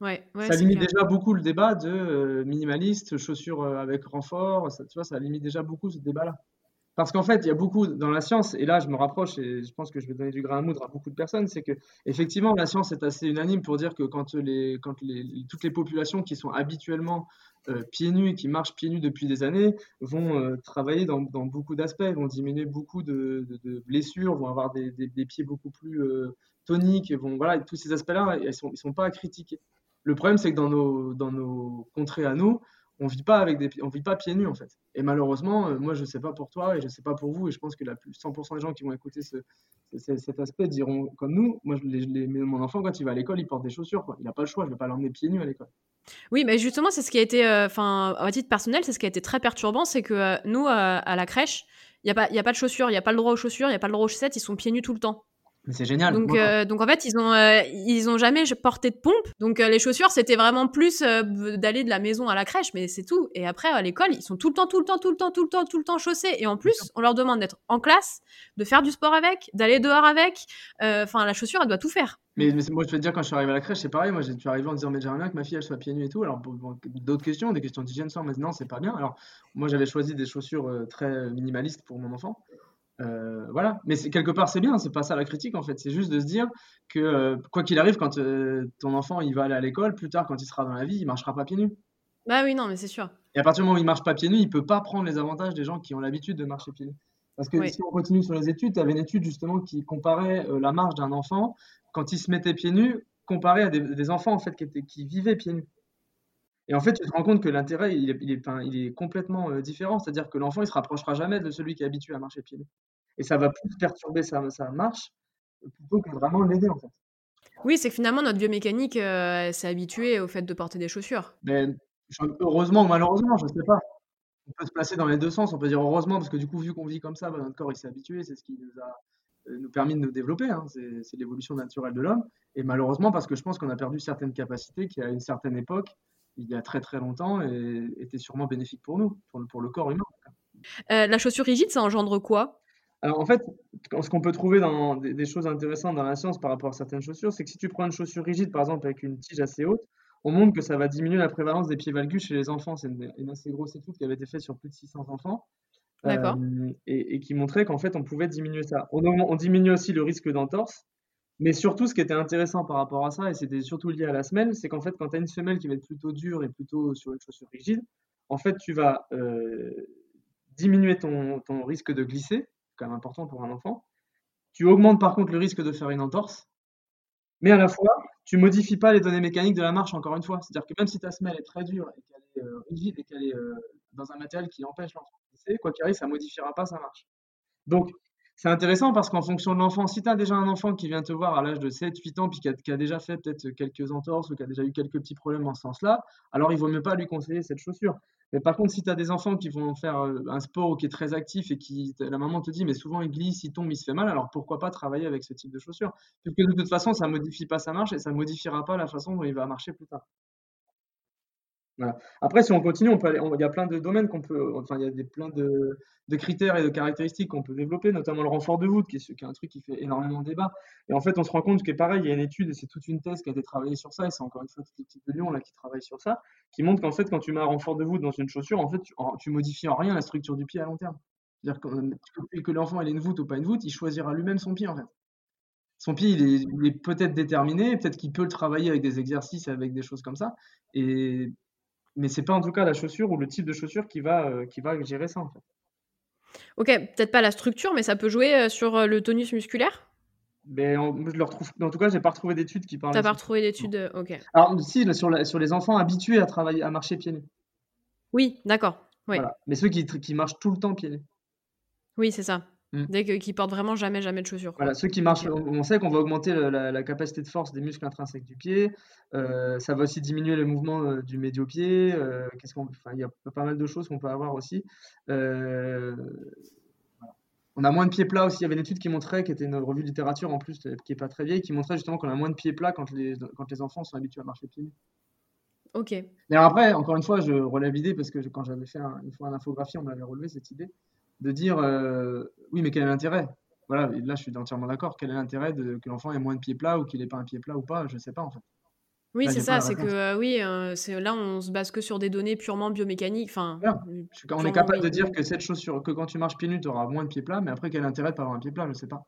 Ouais, ça limite déjà beaucoup le débat de euh, minimaliste, chaussures euh, avec renfort. Ça, tu vois, ça limite déjà beaucoup ce débat-là. Parce qu'en fait, il y a beaucoup dans la science, et là je me rapproche et je pense que je vais donner du grain à moudre à beaucoup de personnes, c'est que effectivement la science est assez unanime pour dire que quand, les, quand les, toutes les populations qui sont habituellement euh, pieds nus et qui marchent pieds nus depuis des années vont travailler dans, dans beaucoup d'aspects, vont diminuer beaucoup de, de, blessures, vont avoir des, des, pieds beaucoup plus toniques, vont, voilà, tous ces aspects-là, ils ne sont, ils sont pas à critiquer. Le problème, c'est que dans nos, dans nos contrées à nous, on vit pas avec des on vit pas pieds nus en fait. Et malheureusement, euh, moi je sais pas pour toi et je sais pas pour vous et je pense que la plus 100% des gens qui vont écouter ce, cet aspect diront comme nous. Moi, mon enfant quand il va à l'école, il porte des chaussures. Il n'a pas le choix. Je vais pas l'emmener pieds nus à l'école. Oui, mais justement, c'est ce qui a été, euh, enfin, à titre personnel, c'est ce qui a été très perturbant, c'est que euh, nous à la crèche, il y a pas, y a pas de chaussures, il y a pas le droit aux chaussures, il y a pas le droit aux chaussettes, ils sont pieds nus tout le temps. C'est génial. Donc, euh, donc en fait, ils ont, euh, ils ont jamais porté de pompe. Donc euh, les chaussures, c'était vraiment plus d'aller de la maison à la crèche, mais c'est tout. Et après, à l'école, ils sont tout le temps, tout le temps, tout le temps, tout le temps, tout le temps chaussés. Et en plus, on leur demande d'être en classe, de faire du sport avec, d'aller dehors avec. Enfin, la chaussure, elle doit tout faire. Mais, moi, je peux te dire, quand je suis arrivé à la crèche, c'est pareil. Moi, je suis arrivé en disant, mais j'aimerais bien que ma fille, elle soit pieds nus et tout. Alors, d'autres questions, des questions d'hygiène, sans, mais non, c'est pas bien. Alors, moi, j'avais choisi des chaussures très minimalistes pour mon enfant. Euh, voilà, mais quelque part c'est bien, c'est pas ça la critique en fait, c'est juste de se dire que euh, quoi qu'il arrive, quand euh, ton enfant il va aller à l'école, plus tard quand il sera dans la vie, il marchera pas pieds nus. Bah oui, non, mais c'est sûr. Et à partir du moment où il marche pas pieds nus, il peut pas prendre les avantages des gens qui ont l'habitude de marcher pieds nus. Parce que si on continue sur les études, tu avais une étude justement qui comparait la marche d'un enfant quand il se mettait pieds nus comparé à des, enfants en fait qui, étaient, qui vivaient pieds nus. Et en fait, tu te rends compte que l'intérêt, il est, il est, il est complètement différent. C'est-à-dire que l'enfant, il se rapprochera jamais de celui qui est habitué à marcher pieds nus. Et ça va plus perturber sa, marche plutôt que vraiment l'aider en fait. Oui, c'est que finalement notre biomécanique euh, s'est habituée au fait de porter des chaussures. Ben, heureusement ou malheureusement, je ne sais pas. On peut se placer dans les deux sens. On peut dire heureusement parce que du coup, vu qu'on vit comme ça, ben, notre corps il s'est habitué. C'est ce qui nous a euh, nous permis de nous développer. Hein. C'est l'évolution naturelle de l'homme. Et malheureusement parce que je pense qu'on a perdu certaines capacités qui à une certaine époque il y a très très longtemps et était sûrement bénéfique pour nous, pour le, pour le corps humain. Euh, la chaussure rigide, ça engendre quoi? Alors en fait, ce qu'on peut trouver dans des, choses intéressantes dans la science par rapport à certaines chaussures, c'est que si tu prends une chaussure rigide, par exemple avec une tige assez haute, on montre que ça va diminuer la prévalence des pieds valgus chez les enfants. C'est une, assez grosse étude qui avait été faite sur plus de 600 enfants. Euh, et, qui montrait qu'en fait, on pouvait diminuer ça. On, on diminue aussi le risque d'entorse, mais surtout, ce qui était intéressant par rapport à ça, et c'était surtout lié à la semelle, c'est qu'en fait, quand tu as une semelle qui va être plutôt dure et plutôt sur une chaussure rigide, en fait, tu vas euh, diminuer ton, ton, risque de glisser, quand même important pour un enfant. Tu augmentes par contre le risque de faire une entorse, mais à la fois, tu modifies pas les données mécaniques de la marche, encore une fois. C'est-à-dire que même si ta semelle est très dure et qu'elle est euh, rigide et qu'elle est euh, dans un matériel qui empêche l'enfant quoi qu'il arrive, ça modifiera pas sa marche. Donc, c'est intéressant parce qu'en fonction de l'enfant, si tu as déjà un enfant qui vient te voir à l'âge de 7-8 ans, puis qui a, déjà fait peut-être quelques entorses ou qui a déjà eu quelques petits problèmes en ce sens-là, alors il vaut mieux pas lui conseiller cette chaussure. Mais par contre, si tu as des enfants qui vont faire euh, un sport qui est très actif et qui la maman te dit mais souvent il glisse, il tombe, il se fait mal, alors pourquoi pas travailler avec ce type de chaussure? Parce que de toute façon, ça modifie pas sa marche et ça modifiera pas la façon dont il va marcher plus tard. Après, si on continue, il y a plein de domaines qu'on peut, enfin, il y a des, plein de, critères et de caractéristiques qu'on peut développer, notamment le renfort de voûte, qui est, un truc qui fait énormément de débat. Et en fait, on se rend compte que pareil, il y a une étude, et c'est toute une thèse qui a été travaillée sur ça, et c'est encore une fois toute l'équipe de Lyon là, qui travaille sur ça, qui montre qu'en fait, quand tu mets un renfort de voûte dans une chaussure, en fait, tu, modifies en rien la structure du pied à long terme. C'est-à-dire que, que l'enfant ait une voûte ou pas une voûte, il choisira lui-même son pied en fait. Son pied, il est, est peut-être déterminé, peut-être qu'il peut le travailler avec des exercices, avec des choses comme ça. Et mais c'est pas en tout cas la chaussure ou le type de chaussure qui va, euh, qui va gérer ça en fait. Ok, peut-être pas la structure, mais ça peut jouer euh, sur euh, le tonus musculaire? Mais je le retrouve. En tout cas, j'ai pas retrouvé d'études qui parlent. T'as pas retrouvé d'études, ok. Alors si, sur, sur les enfants habitués à travailler, à marcher pieds nus. Oui, d'accord. Mais ceux qui, qui marchent tout le temps pieds nus. Oui, c'est ça. Mm. Dès qu'ils portent vraiment jamais, jamais de chaussures. Voilà, ceux qui marchent, on sait qu'on va augmenter la, capacité de force des muscles intrinsèques du pied. Euh, ça va aussi diminuer le mouvement euh, du médio-pied. Euh, qu'est-ce qu'on, il y a pas mal de choses qu'on peut avoir aussi. On a moins de pieds plats aussi. Il y avait une étude qui montrait, qui était une revue de littérature en plus, qui est pas très vieille, qui montrait justement qu'on a moins de pieds plats quand les, quand les enfants sont habitués à marcher pieds nus. Ok. Mais après, encore une fois, je relève l'idée parce que quand j'avais fait une fois une infographie, on m'avait relevé cette idée de dire euh, oui, mais quel est l'intérêt? Voilà, là je suis entièrement d'accord. Quel est l'intérêt de, que l'enfant ait moins de pieds plats ou qu'il n'ait pas un pied plat ou pas? Je ne sais pas en fait. Oui, c'est ça, c'est que euh, oui, euh, c'est là on se base que sur des données purement biomécaniques. Enfin, on est capable de dire que cette chaussure, que quand tu marches pieds nus, tu auras moins de pieds plats, mais après quel est l'intérêt de pas avoir un pied plat? Je ne sais pas.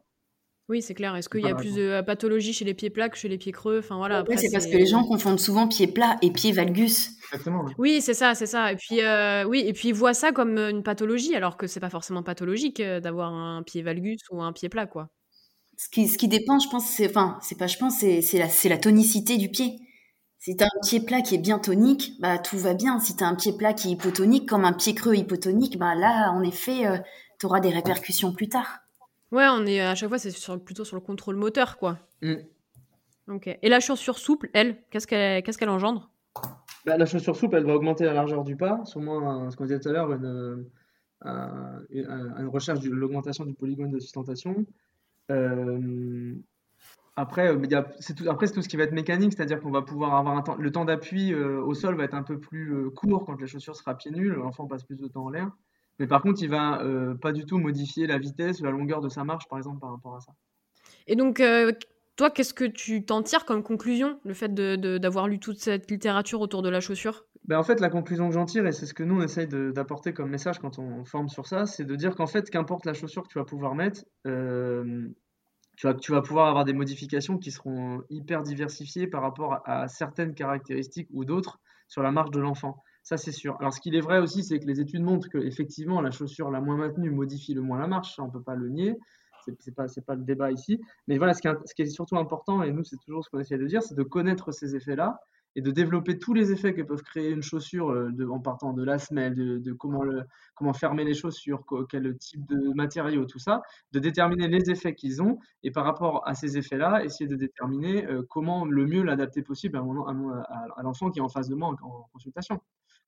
Oui, c'est clair. Est-ce qu'il y a plus de pathologie chez les pieds plats que chez les pieds creux? Enfin voilà. Après, c'est parce que les gens confondent souvent pieds plats et pieds valgus. Exactement. Oui, c'est ça, c'est ça. Et puis euh, oui, et puis ils voient ça comme une pathologie, alors que c'est pas forcément pathologique euh, d'avoir un pied valgus ou un pied plat, quoi. Ce qui, ce qui dépend, je pense, c'est enfin, c'est pas, je pense, c'est la, la tonicité du pied. Si tu as un pied plat qui est bien tonique, bah tout va bien. Si tu as un pied plat qui est hypotonique, comme un pied creux hypotonique, bah là, en effet, euh, tu auras des répercussions plus tard. Ouais, on est à chaque fois, c'est plutôt sur le contrôle moteur, quoi. Mm. Ok. Et la chaussure souple, elle, qu'est-ce qu'elle qu'est-ce qu'elle engendre? Bah, La chaussure souple, elle va augmenter la largeur du pas, sûrement ce qu'on disait tout à l'heure, une, une, recherche de l'augmentation du polygone de sustentation. Euh, après, c'est tout, après, c'est tout ce qui va être mécanique, c'est-à-dire qu'on va pouvoir avoir un temps, le temps d'appui euh, au sol va être un peu plus euh, court quand la chaussure sera pieds nus, l'enfant passe plus de temps en l'air. Mais par contre, il va euh, pas du tout modifier la vitesse ou la longueur de sa marche, par exemple, par rapport à ça. Et donc, euh, toi, qu'est-ce que tu t'en tires comme conclusion, le fait d'avoir lu toute cette littérature autour de la chaussure? Ben, En fait, la conclusion que j'en tire, et c'est ce que nous, on essaye d'apporter comme message quand on forme sur ça, c'est de dire qu'en fait, qu'importe la chaussure que tu vas pouvoir mettre, euh, tu, vas, tu vas pouvoir avoir des modifications qui seront hyper diversifiées par rapport à certaines caractéristiques ou d'autres sur la marche de l'enfant. Ça, c'est sûr. Alors, ce qu'il est vrai aussi, c'est que les études montrent que effectivement, la chaussure la moins maintenue modifie le moins la marche. on ne peut pas le nier. Ce n'est pas, pas le débat ici. Mais voilà, ce qui, est, surtout important, et nous, c'est toujours ce qu'on essaie de dire, c'est de connaître ces effets-là et de développer tous les effets que peuvent créer une chaussure euh, en partant de la semelle, de, comment, comment fermer les chaussures, quel type de matériaux, tout ça, de déterminer les effets qu'ils ont et par rapport à ces effets-là, essayer de déterminer euh, comment le mieux l'adapter possible à, à, l'enfant qui est en face de moi en, consultation.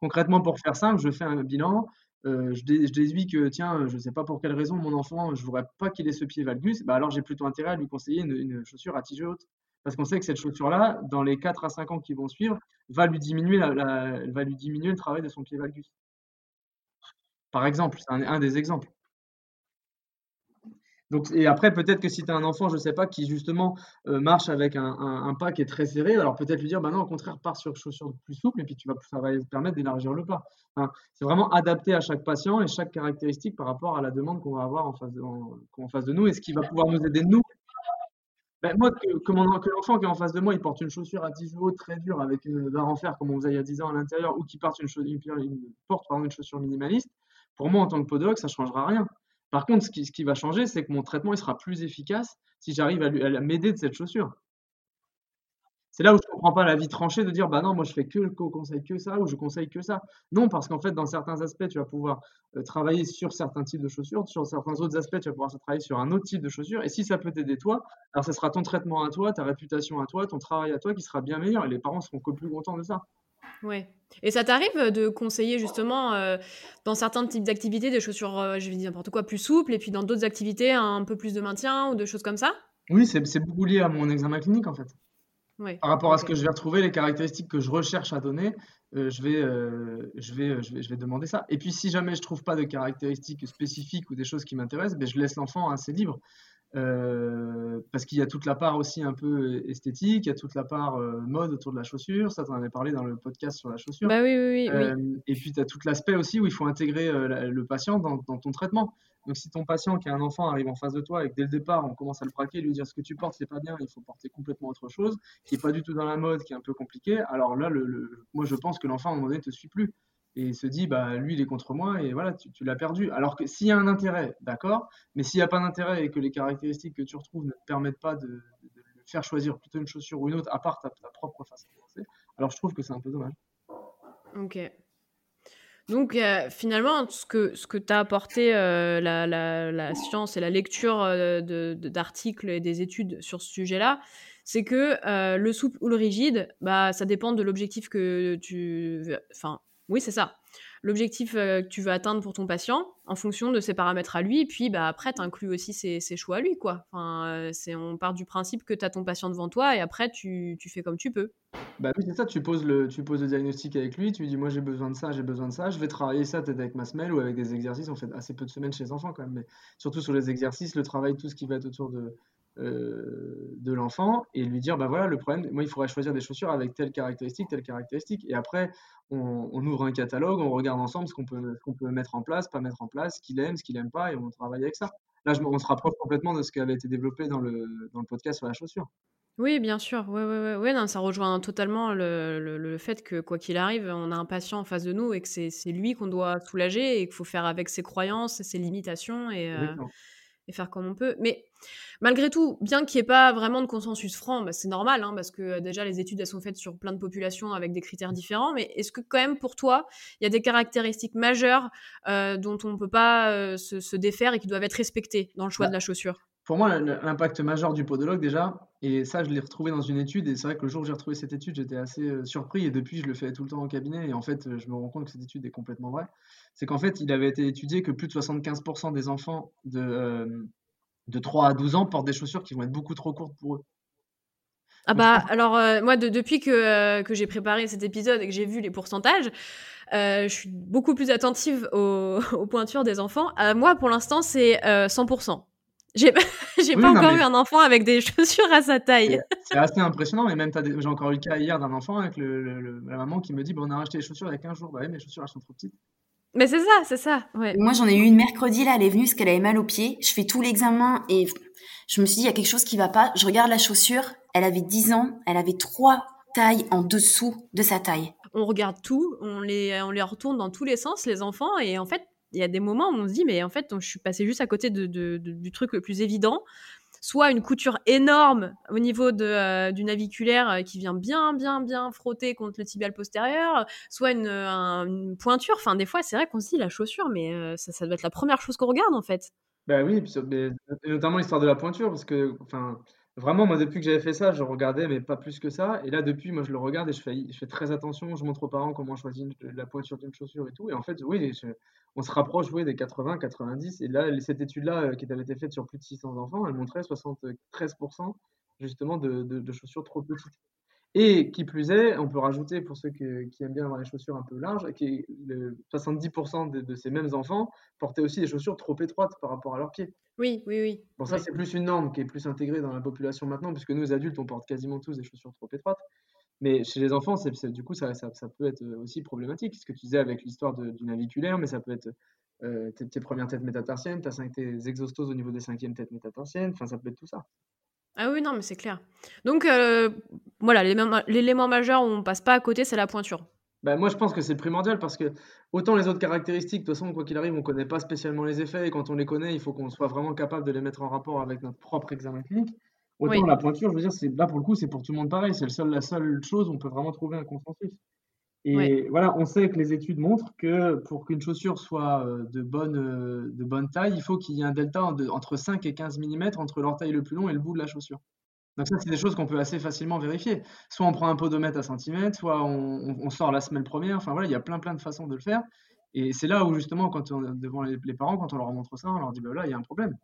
Concrètement, pour faire simple, je fais un bilan, euh, je, déduis que, tiens, je ne sais pas pour quelle raison, mon enfant, je ne voudrais pas qu'il ait ce pied valgus, bah alors j'ai plutôt intérêt à lui conseiller une, chaussure à tige haute parce qu'on sait que cette chaussure-là, dans les 4 à 5 ans qui vont suivre, va lui diminuer le travail de son pied valgus. Par exemple, c'est un, des exemples. Donc, et après, peut-être que si tu as un enfant, je ne sais pas, qui justement euh, marche avec un, pas qui est très serré, alors peut-être lui dire, bah non, au contraire, pars sur chaussure plus souple, et puis tu vas, ça va permettre d'élargir le pas. c'est vraiment adapté à chaque patient et chaque caractéristique par rapport à la demande qu'on va avoir en face de, en face de nous et ce qui va pouvoir nous aider nous ben, moi, que, l'enfant qui est en face de moi, il porte une chaussure à 10 haut très dure avec une barre en fer comme on faisait il y a 10 ans à l'intérieur, ou qu'il porte une, une, porte une chaussure minimaliste, pour moi, en tant que podologue, ça ne changera rien. Par contre, ce qui, va changer, c'est que mon traitement sera plus efficace si j'arrive à, m'aider de cette chaussure. C'est là où je ne comprends pas la vie tranchée de dire bah non, moi je fais que le conseil que ça ou je conseille que ça. Non, parce qu'en fait, dans certains aspects, tu vas pouvoir euh, travailler sur certains types de chaussures, sur certains autres aspects, tu vas pouvoir travailler sur un autre type de chaussures. Et si ça peut t'aider toi, alors ce sera ton traitement à toi, ta réputation à toi, ton travail à toi qui sera bien meilleur et les parents seront que plus contents de ça. Ouais. Et ça t'arrive de conseiller justement euh, dans certains types d'activités des chaussures, euh, je vais dire n'importe quoi, plus souples, et puis dans d'autres activités un peu plus de maintien ou de choses comme ça? Oui, c'est beaucoup lié à mon examen clinique en fait. Par rapport à ce que je vais retrouver, les caractéristiques que je recherche à donner, euh, je, vais, euh, je, vais, je, vais, je vais demander ça. Et puis, si jamais je trouve pas de caractéristiques spécifiques ou des choses qui m'intéressent, ben, je laisse l'enfant assez libre. Euh, parce qu'il y a toute la part aussi un peu esthétique, il y a toute la part mode autour de la chaussure, ça tu en avais parlé dans le podcast sur la chaussure. Bah oui, oui, oui, et puis tu as tout l'aspect aussi où il faut intégrer le patient dans, dans, ton traitement. Donc, si ton patient qui a un enfant arrive en face de toi et que dès le départ, on commence à le braquer, lui dire ce que tu portes, c'est pas bien, il faut porter complètement autre chose, qui est pas du tout dans la mode, qui est un peu compliqué, alors là, le, moi, je pense que l'enfant, à un moment donné, ne te suit plus et se dit, bah, lui, il est contre moi et voilà, tu, l'as perdu. Alors que s'il y a un intérêt, d'accord, mais s'il n'y a pas d'intérêt et que les caractéristiques que tu retrouves ne te permettent pas de, faire choisir plutôt une chaussure ou une autre, à part ta, propre façon de penser, alors je trouve que c'est un peu dommage. Ok. Donc euh, finalement, ce que, ce que t'a apporté euh, la, science et la lecture euh, d'articles et des études sur ce sujet-là, c'est que le souple ou le rigide, bah, ça dépend de l'objectif que tu... Enfin, oui, c'est ça l'objectif euh, que tu veux atteindre pour ton patient en fonction de ses paramètres à lui. Et puis bah, après, tu inclus aussi ses, choix à lui. Quoi. Enfin, euh, on part du principe que tu as ton patient devant toi et après, tu, tu fais comme tu peux. Bah oui, c'est ça, tu poses, le, tu poses le diagnostic avec lui, tu lui dis moi j'ai besoin de ça, j'ai besoin de ça, je vais travailler ça peut-être avec ma semelle ou avec des exercices, on fait assez peu de semaines chez les enfants quand même, mais surtout sur les exercices, le travail, tout ce qui va être autour de, de l'enfant et lui dire bah voilà le problème moi il faudrait choisir des chaussures avec telle caractéristique telle caractéristique et après on, ouvre un catalogue on regarde ensemble ce qu'on peut qu'on peut mettre en place pas mettre en place ce qu'il aime ce qu'il aime pas et on travaille avec ça là je, on se rapproche complètement de ce qui avait été développé dans le, dans le podcast sur la chaussure oui, bien sûr. Ouais, ouais, ouais. non, ça rejoint totalement le, le, fait que, quoi qu'il arrive, on a un patient en face de nous et que c'est lui qu'on doit soulager et qu'il faut faire avec ses croyances et ses limitations et, euh, et faire comme on peut. Mais malgré tout, bien qu'il n'y ait pas vraiment de consensus franc, bah, c'est normal, hein, parce que euh, déjà les études elles sont faites sur plein de populations avec des critères différents, mais est-ce que quand même pour toi, il y a des caractéristiques majeures euh, dont on ne peut pas euh, se, défaire et qui doivent être respectées dans le choix bah, de la chaussure? pour moi, l'impact majeur du podologue, déjà, et ça, je l'ai retrouvé dans une étude, et c'est vrai que le jour où j'ai retrouvé cette étude, j'étais assez surpris, et depuis, je le fais tout le temps en cabinet, et en fait, je me rends compte que cette étude est complètement vraie. C'est qu'en fait, il avait été étudié que plus de 75% des enfants de, de 3 à 12 ans portent des chaussures qui vont être beaucoup trop courtes pour eux. Ah bah alors euh, moi depuis que, euh, que j'ai préparé cet épisode et que j'ai vu les pourcentages, euh, je suis beaucoup plus attentive aux, pointures des enfants. moi pour l'instant c'est 100%. J'ai pas encore eu un enfant avec des chaussures à sa taille. C'est assez impressionnant, mais même j'ai encore eu le cas hier d'un enfant avec le, la maman qui me dit bon, on a acheté les chaussures il y a 15 jours. Bah oui, mes chaussures elles sont trop petites. Mais c'est ça, c'est ça. Ouais. Moi, j'en ai eu une mercredi, là, elle est venue parce qu'elle avait mal au pied. Je fais tout l'examen et je me suis dit, il y a quelque chose qui va pas. Je regarde la chaussure, elle avait 10 ans, elle avait trois tailles en dessous de sa taille. On regarde tout, on les, on les retourne dans tous les sens, les enfants, et en fait, il y a des moments où on se dit, mais en fait, je suis passée juste à côté de, du truc le plus évident. soit une couture énorme au niveau de, du naviculaire qui vient bien, bien, bien frotter contre le tibial postérieur, soit une, pointure. Enfin, des fois, c'est vrai qu'on se dit la chaussure, mais ça, ça doit être la première chose qu'on regarde en fait. Ben oui, notamment l'histoire de la pointure, parce que, vraiment, moi, depuis que j'avais fait ça, je regardais, mais pas plus que ça. Et là, depuis, moi, je le regarde et je fais, je fais très attention. Je montre aux parents comment choisir la pointure d'une chaussure et tout. Et en fait, oui, on se rapproche, oui, des 80, 90. Et là, cette étude-là, euh, qui avait été faite sur plus de 600 enfants, elle montrait 73% justement de chaussures trop petites. Et qui plus est, on peut rajouter pour ceux qui aiment bien avoir les chaussures un peu larges, que 70% de, ces mêmes enfants portaient aussi des chaussures trop étroites par rapport à leurs pieds. Oui, oui, oui. Bon, ça, c'est plus une norme qui est plus intégrée dans la population maintenant, puisque nous, adultes, on porte quasiment tous des chaussures trop étroites. Mais chez les enfants, du coup, ça, ça, peut être aussi problématique. Ce que tu disais avec l'histoire du naviculaire, mais ça peut être euh, tes, premières têtes métatarsiennes, tes exostoses au niveau des cinquièmes têtes métatarsiennes, enfin, ça peut être tout ça. Ah oui, non, mais c'est clair. Donc, euh, voilà, l'élément majeur où on passe pas à côté, c'est la pointure. Bah, moi, je pense que c'est primordial parce que autant les autres caractéristiques, de toute façon, quoi qu'il arrive, on ne connaît pas spécialement les effets et quand on les connaît, il faut qu'on soit vraiment capable de les mettre en rapport avec notre propre examen clinique. Autant la pointure, je veux dire, c'est là pour le coup, c'est pour tout le monde pareil. C'est seul, la seule chose où on peut vraiment trouver un consensus. Et voilà, on sait que les études montrent que pour qu'une chaussure soit euh, de bonne, euh, de bonne taille, il faut qu'il y ait un delta entre 5 et 15 mm entre l'orteil le plus long et le bout de la chaussure. Donc ça, c'est des choses qu'on peut assez facilement vérifier. Soit on prend un podomètre à centimètre, soit on, sort la semelle première. Enfin voilà, il y a plein plein de façons de le faire. Et c'est là où justement, quand on, devant les, parents, quand on leur montre ça, on leur dit bah là, il y a un problème.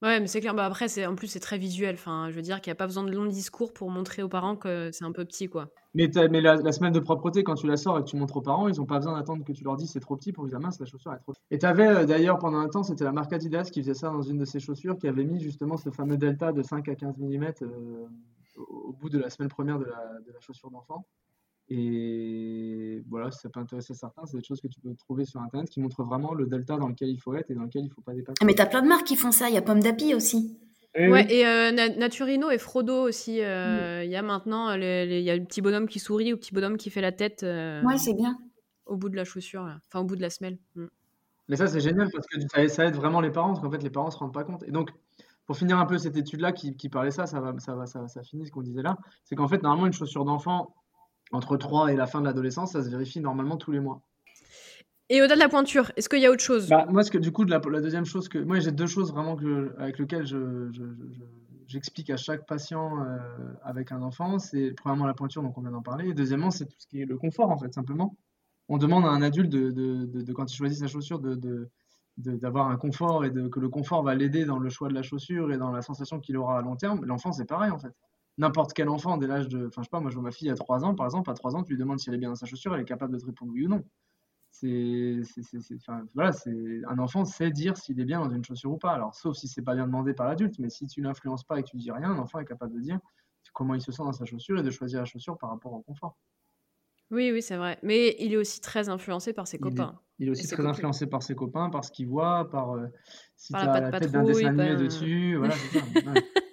Ouais, mais c'est clair. Bah après, en plus c'est très visuel. Enfin, je veux dire qu'il n'y a pas besoin de longs discours pour montrer aux parents que c'est un peu petit, quoi. Mais, la, semaine de propreté, quand tu la sors et que tu montres aux parents, ils n'ont pas besoin d'attendre que tu leur dises c'est trop petit pour qu'ils mince, la chaussure est trop petite. Et tu avais euh, d'ailleurs pendant un temps, c'était la marque Adidas qui faisait ça dans une de ses chaussures, qui avait mis justement ce fameux delta de 5 à 15 mm euh, au, bout de la semaine première de la chaussure d'enfant. Et voilà, si ça peut intéresser certains, c'est des choses que tu peux trouver sur Internet qui montrent vraiment le delta dans lequel il faut être et dans lequel il ne faut pas dépasser. Ah, mais tu as plein de marques qui font ça. Il y a Pomme d'Api aussi. Eh ouais, et euh, Naturino et Frodo aussi. Euh, il y a maintenant, il y a le petit bonhomme qui sourit ou le petit bonhomme qui fait la tête. Euh, ouais, c'est bien. Au bout de la chaussure, enfin au bout de la semelle. Mm. Mais ça, c'est génial parce que ça, aide vraiment les parents, parce qu'en fait, les parents ne se rendent pas compte. Et donc, pour finir un peu cette étude-là qui, qui, parlait ça, ça, va, ça, va, ça, ça finit ce qu'on disait là, c'est qu'en fait, normalement, une chaussure d'enfant, entre 3 et la fin de l'adolescence, ça se vérifie normalement tous les mois. Et au-delà de la pointure, est-ce qu'il y a autre chose? Bah, Moi, ce que, du coup, la, la, deuxième chose que. Moi, j'ai deux choses vraiment que, avec lesquelles je, j'explique à chaque patient euh, avec un enfant. C'est premièrement la pointure, donc on vient d'en parler. Et deuxièmement, c'est tout ce qui est le confort, en fait, simplement. On demande à un adulte, de, de, de, quand il choisit sa chaussure, de, d'avoir un confort et que le confort va l'aider dans le choix de la chaussure et dans la sensation qu'il aura à long terme. L'enfant, c'est pareil, en fait n'importe quel enfant dès l'âge de. Enfin, je sais pas, moi, je vois ma fille à 3 ans, par exemple, à 3 ans, tu lui demandes si elle est bien dans sa chaussure, elle est capable de te répondre oui ou non. C'est. Enfin, voilà, c'est un enfant sait dire s'il est bien dans une chaussure ou pas. Alors, sauf si c'est pas bien demandé par l'adulte, mais si tu l'influences pas et que tu dis rien, un enfant est capable de dire comment il se sent dans sa chaussure et de choisir la chaussure par rapport au confort. Oui, oui, c'est vrai. Mais il est aussi très influencé par ses copains. Il est, aussi très influencé par ses copains, par ce qu'il voit, par euh, si tu as la tête d'un dessin animé dessus. Voilà, c'est ça.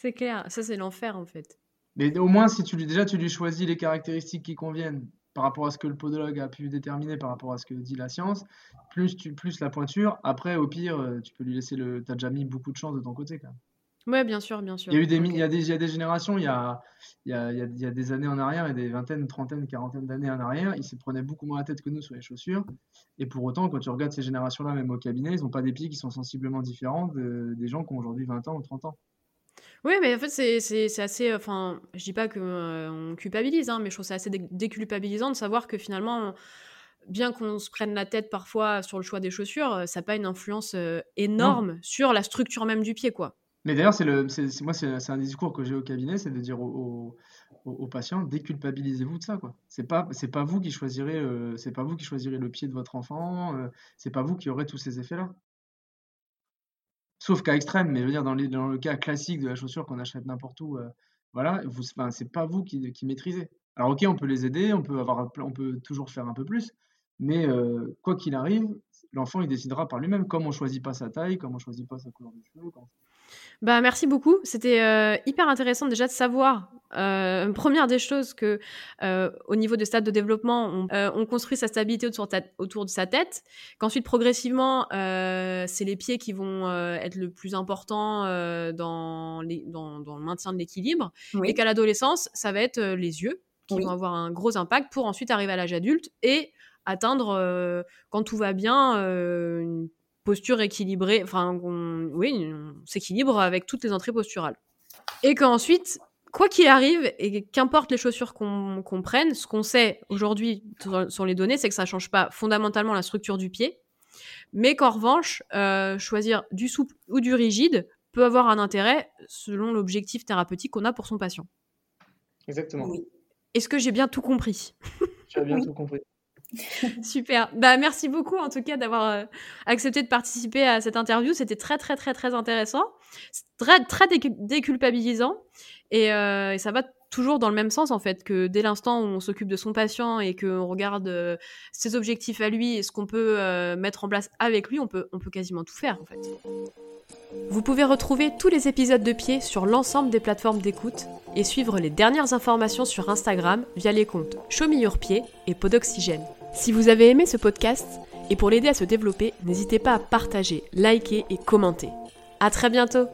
c'est clair, ça c'est l'enfer en fait. Mais au moins, si tu lui, déjà tu lui choisis les caractéristiques qui conviennent par rapport à ce que le podologue a pu déterminer, par rapport à ce que dit la science, plus, tu, plus la pointure, après au pire, euh, tu peux lui laisser le. Tu as déjà mis beaucoup de chance de ton côté quand même. Ouais, bien sûr, bien sûr. Il y a eu des, il y a des, il y a des générations, il y a, il y, a, il y a des années en arrière, et des vingtaines, trentaines, quarantaines d'années en arrière, ils se prenaient beaucoup moins la tête que nous sur les chaussures. Et pour autant, quand tu regardes ces générations-là, même au cabinet, ils n'ont pas des pieds qui sont sensiblement différents des gens qui ont aujourd'hui 20 ans ou 30 ans. Oui, mais en fait, c'est assez. Enfin, je dis pas qu'on euh, culpabilise, hein, mais je trouve ça assez déculpabilisant de savoir que finalement, bien qu'on se prenne la tête parfois sur le choix des chaussures, euh, ça n'a pas une influence euh, énorme sur la structure même du pied, quoi. Mais d'ailleurs, c'est le, moi, c'est un discours que j'ai au cabinet, c'est de dire aux, aux, patients, déculpabilisez-vous de ça, quoi. C'est pas, c'est pas vous qui choisirez, c'est pas vous qui choisirez le pied de votre enfant, c'est pas vous qui aurez tous ces effets-là. Sauf cas extrême, mais je veux dire, dans, le cas classique de la chaussure qu'on achète n'importe où, euh, voilà, c'est pas vous qui, maîtrisez. Alors, ok, on peut les aider, on peut, avoir, on peut toujours faire un peu plus, mais euh, quoi qu'il arrive, l'enfant il décidera par lui-même, comme on choisit pas sa taille, comme on choisit pas sa couleur de cheveux. Bah, merci beaucoup. C'était euh, hyper intéressant déjà de savoir euh, première des choses que euh, au niveau de stade de développement, on, on construit sa stabilité autour de, autour de sa tête, qu'ensuite progressivement, c'est les pieds qui vont être le plus important dans, les, dans, dans, le maintien de l'équilibre, oui. et qu'à l'adolescence, ça va être les yeux qui oui. vont avoir un gros impact pour ensuite arriver à l'âge adulte et atteindre, quand tout va bien, une posture équilibrée, enfin, on, oui, on s'équilibre avec toutes les entrées posturales. Et qu'ensuite, quoi qu'il arrive, et qu'importe les chaussures qu'on qu prenne, ce qu'on sait aujourd'hui sur les données, c'est que ça change pas fondamentalement la structure du pied, mais qu'en revanche, euh, choisir du souple ou du rigide peut avoir un intérêt selon l'objectif thérapeutique qu'on a pour son patient. Exactement. Oui. Est-ce que j'ai bien tout compris? Tu as bien oui. tout compris. Super. Bah merci beaucoup en tout cas d'avoir euh, accepté de participer à cette interview. C'était très très très très intéressant, très très déculpabilisant et, euh, et, ça va toujours dans le même sens en fait que dès l'instant où on s'occupe de son patient et qu'on regarde euh, ses objectifs à lui et ce qu'on peut mettre en place avec lui, on peut on peut quasiment tout faire en fait. Vous pouvez retrouver tous les épisodes de pied sur l'ensemble des plateformes d'écoute et suivre les dernières informations sur Instagram via les comptes Pied et Podoxygène. Si vous avez aimé ce podcast et pour l'aider à se développer, n'hésitez pas à partager, liker et commenter. À très bientôt!